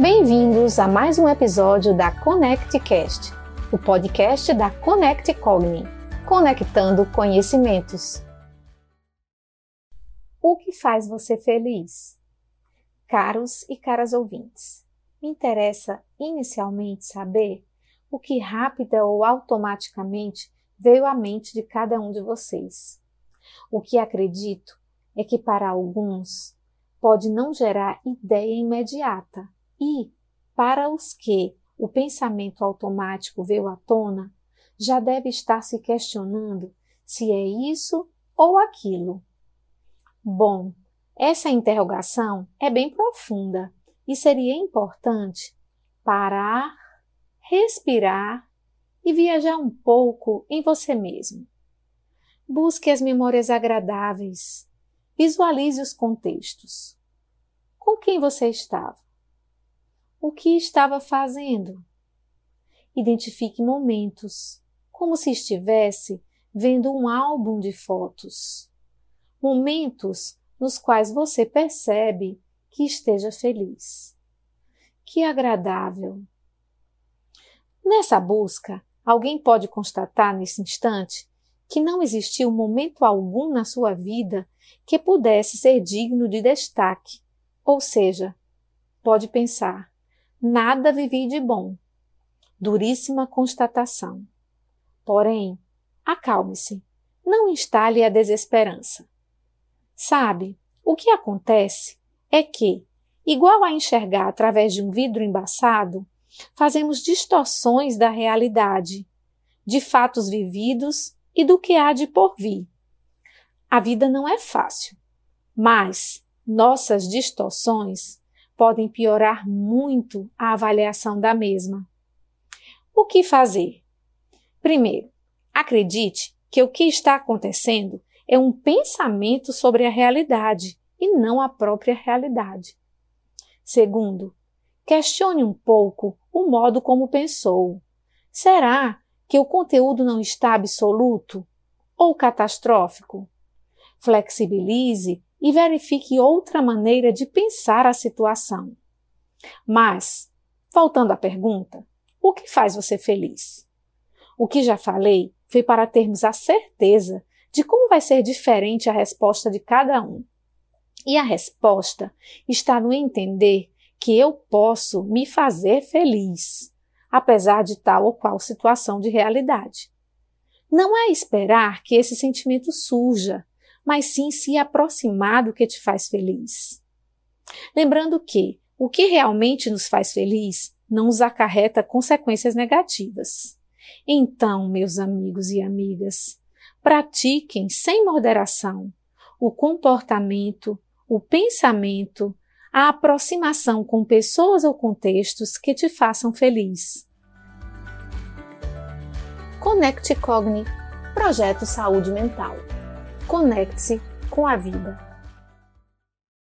Bem-vindos a mais um episódio da ConnectCast, o podcast da Connect Cogni, conectando conhecimentos. O que faz você feliz? Caros e caras ouvintes, me interessa inicialmente saber o que rápida ou automaticamente veio à mente de cada um de vocês. O que acredito é que para alguns pode não gerar ideia imediata e, para os que o pensamento automático veio à tona, já deve estar se questionando se é isso ou aquilo. Bom, essa interrogação é bem profunda e seria importante parar, respirar e viajar um pouco em você mesmo. Busque as memórias agradáveis, visualize os contextos. Com quem você estava? O que estava fazendo? Identifique momentos, como se estivesse vendo um álbum de fotos. Momentos nos quais você percebe que esteja feliz. Que agradável! Nessa busca, alguém pode constatar nesse instante que não existiu momento algum na sua vida que pudesse ser digno de destaque, ou seja, pode pensar: nada vivi de bom. Duríssima constatação. Porém, acalme-se, não instale a desesperança. Sabe, o que acontece é que, igual a enxergar através de um vidro embaçado, fazemos distorções da realidade, de fatos vividos e do que há de por vir. A vida não é fácil, mas nossas distorções podem piorar muito a avaliação da mesma. O que fazer? Primeiro, acredite que o que está acontecendo é um pensamento sobre a realidade e não a própria realidade. Segundo, questione um pouco o modo como pensou. Será que o conteúdo não está absoluto ou catastrófico? Flexibilize e verifique outra maneira de pensar a situação. Mas, voltando à pergunta, o que faz você feliz? O que já falei foi para termos a certeza de como vai ser diferente a resposta de cada um. E a resposta está no entender que eu posso me fazer feliz, apesar de tal ou qual situação de realidade. Não é esperar que esse sentimento surja, mas sim se aproximar do que te faz feliz. Lembrando que o que realmente nos faz feliz não nos acarreta consequências negativas. Então, meus amigos e amigas, pratiquem sem moderação o comportamento, o pensamento, a aproximação com pessoas ou contextos que te façam feliz. Conecte Cogni Projeto Saúde Mental. Conecte-se com a vida.